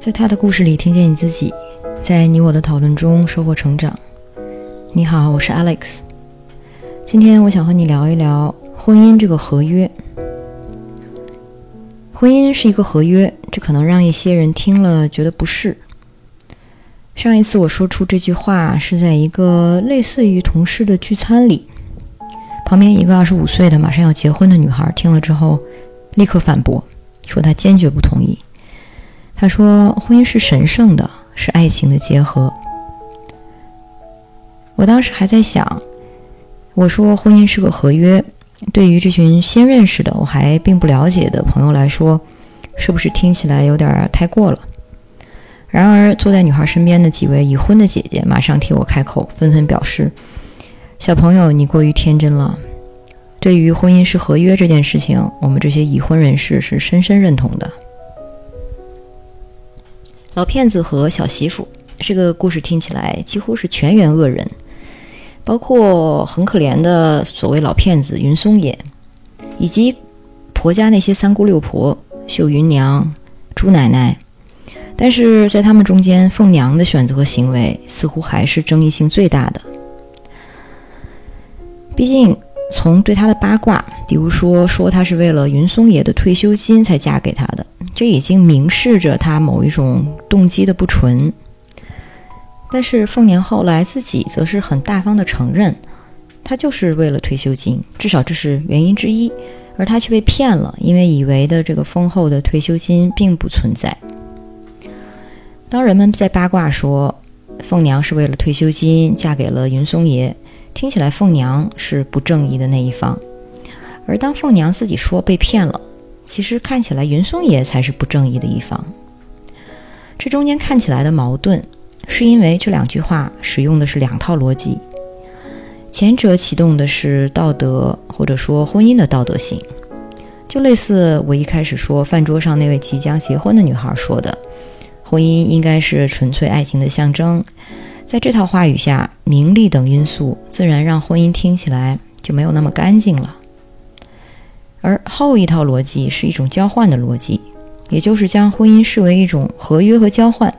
在他的故事里听见你自己，在你我的讨论中收获成长。你好，我是 Alex。今天我想和你聊一聊婚姻这个合约。婚姻是一个合约，这可能让一些人听了觉得不适。上一次我说出这句话是在一个类似于同事的聚餐里，旁边一个二十五岁的马上要结婚的女孩听了之后，立刻反驳，说她坚决不同意。他说：“婚姻是神圣的，是爱情的结合。”我当时还在想，我说婚姻是个合约，对于这群新认识的、我还并不了解的朋友来说，是不是听起来有点太过了？然而，坐在女孩身边的几位已婚的姐姐马上替我开口，纷纷表示：“小朋友，你过于天真了。对于婚姻是合约这件事情，我们这些已婚人士是深深认同的。”老骗子和小媳妇，这个故事听起来几乎是全员恶人，包括很可怜的所谓老骗子云松野，以及婆家那些三姑六婆秀云娘、朱奶奶。但是在他们中间，凤娘的选择和行为似乎还是争议性最大的。毕竟，从对他的八卦，比如说说她是为了云松爷的退休金才嫁给他的。这已经明示着他某一种动机的不纯，但是凤年后来自己则是很大方的承认，他就是为了退休金，至少这是原因之一，而他却被骗了，因为以为的这个丰厚的退休金并不存在。当人们在八卦说凤娘是为了退休金嫁给了云松爷，听起来凤娘是不正义的那一方，而当凤娘自己说被骗了。其实看起来云松爷才是不正义的一方。这中间看起来的矛盾，是因为这两句话使用的是两套逻辑。前者启动的是道德或者说婚姻的道德性，就类似我一开始说饭桌上那位即将结婚的女孩说的，婚姻应该是纯粹爱情的象征。在这套话语下，名利等因素自然让婚姻听起来就没有那么干净了。而后一套逻辑是一种交换的逻辑，也就是将婚姻视为一种合约和交换。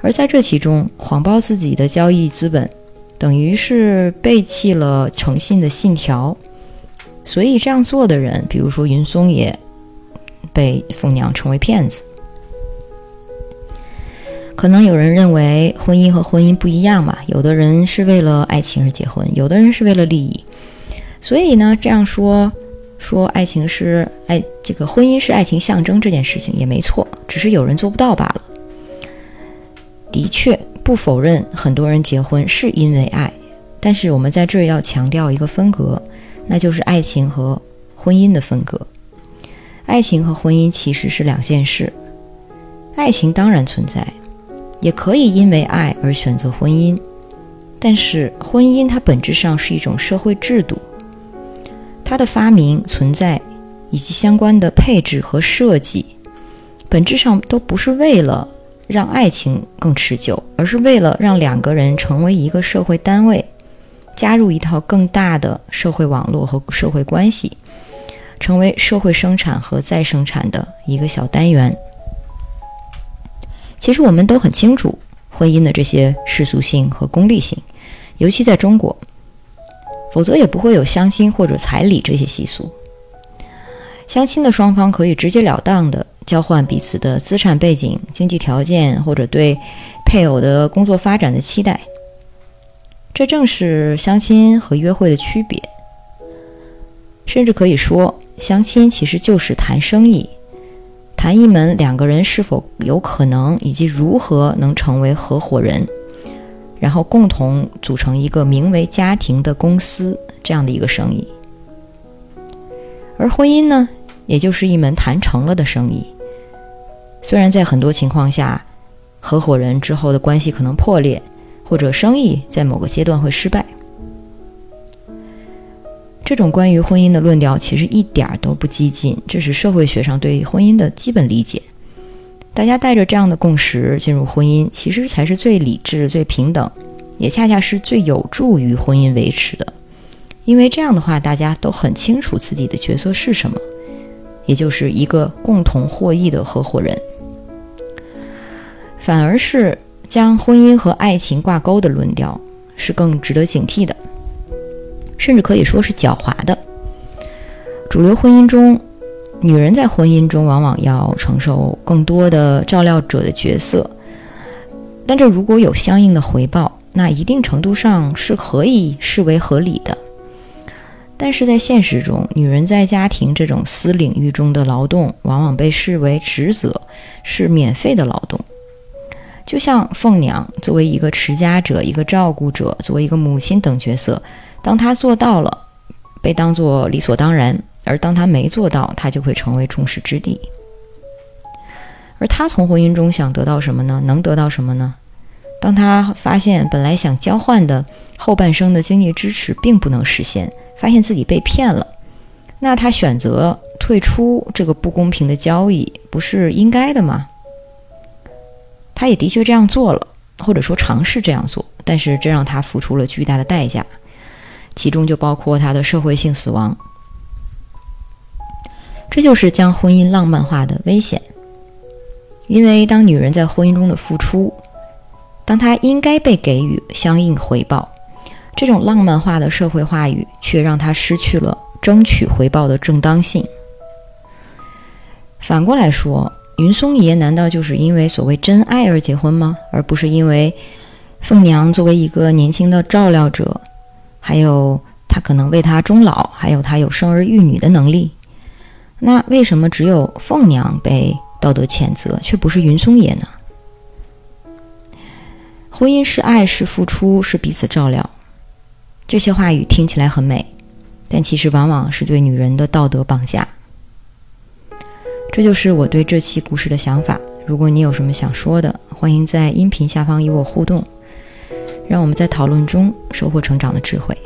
而在这其中，谎报自己的交易资本，等于是背弃了诚信的信条。所以这样做的人，比如说云松也被凤娘称为骗子。可能有人认为婚姻和婚姻不一样嘛，有的人是为了爱情而结婚，有的人是为了利益。所以呢，这样说。说爱情是爱，这个婚姻是爱情象征这件事情也没错，只是有人做不到罢了。的确，不否认很多人结婚是因为爱，但是我们在这儿要强调一个分隔，那就是爱情和婚姻的分隔。爱情和婚姻其实是两件事，爱情当然存在，也可以因为爱而选择婚姻，但是婚姻它本质上是一种社会制度。它的发明、存在以及相关的配置和设计，本质上都不是为了让爱情更持久，而是为了让两个人成为一个社会单位，加入一套更大的社会网络和社会关系，成为社会生产和再生产的一个小单元。其实我们都很清楚婚姻的这些世俗性和功利性，尤其在中国。否则也不会有相亲或者彩礼这些习俗。相亲的双方可以直截了当地交换彼此的资产背景、经济条件或者对配偶的工作发展的期待。这正是相亲和约会的区别。甚至可以说，相亲其实就是谈生意，谈一门两个人是否有可能以及如何能成为合伙人。然后共同组成一个名为家庭的公司，这样的一个生意。而婚姻呢，也就是一门谈成了的生意。虽然在很多情况下，合伙人之后的关系可能破裂，或者生意在某个阶段会失败。这种关于婚姻的论调其实一点都不激进，这是社会学上对婚姻的基本理解。大家带着这样的共识进入婚姻，其实才是最理智、最平等，也恰恰是最有助于婚姻维持的。因为这样的话，大家都很清楚自己的角色是什么，也就是一个共同获益的合伙人。反而是将婚姻和爱情挂钩的论调是更值得警惕的，甚至可以说是狡猾的。主流婚姻中，女人在婚姻中往往要承受更多的照料者的角色，但这如果有相应的回报，那一定程度上是可以视为合理的。但是在现实中，女人在家庭这种私领域中的劳动，往往被视为职责，是免费的劳动。就像凤娘作为一个持家者、一个照顾者、作为一个母亲等角色，当她做到了，被当作理所当然；而当她没做到，她就会成为众矢之的。而她从婚姻中想得到什么呢？能得到什么呢？当她发现本来想交换的后半生的经济支持并不能实现。发现自己被骗了，那她选择退出这个不公平的交易，不是应该的吗？他也的确这样做了，或者说尝试这样做，但是这让他付出了巨大的代价，其中就包括他的社会性死亡。这就是将婚姻浪漫化的危险，因为当女人在婚姻中的付出，当她应该被给予相应回报。这种浪漫化的社会话语，却让她失去了争取回报的正当性。反过来说，云松爷难道就是因为所谓真爱而结婚吗？而不是因为凤娘作为一个年轻的照料者，还有他可能为他终老，还有他有生儿育女的能力？那为什么只有凤娘被道德谴责，却不是云松爷呢？婚姻是爱，是付出，是彼此照料。这些话语听起来很美，但其实往往是对女人的道德绑架。这就是我对这期故事的想法。如果你有什么想说的，欢迎在音频下方与我互动，让我们在讨论中收获成长的智慧。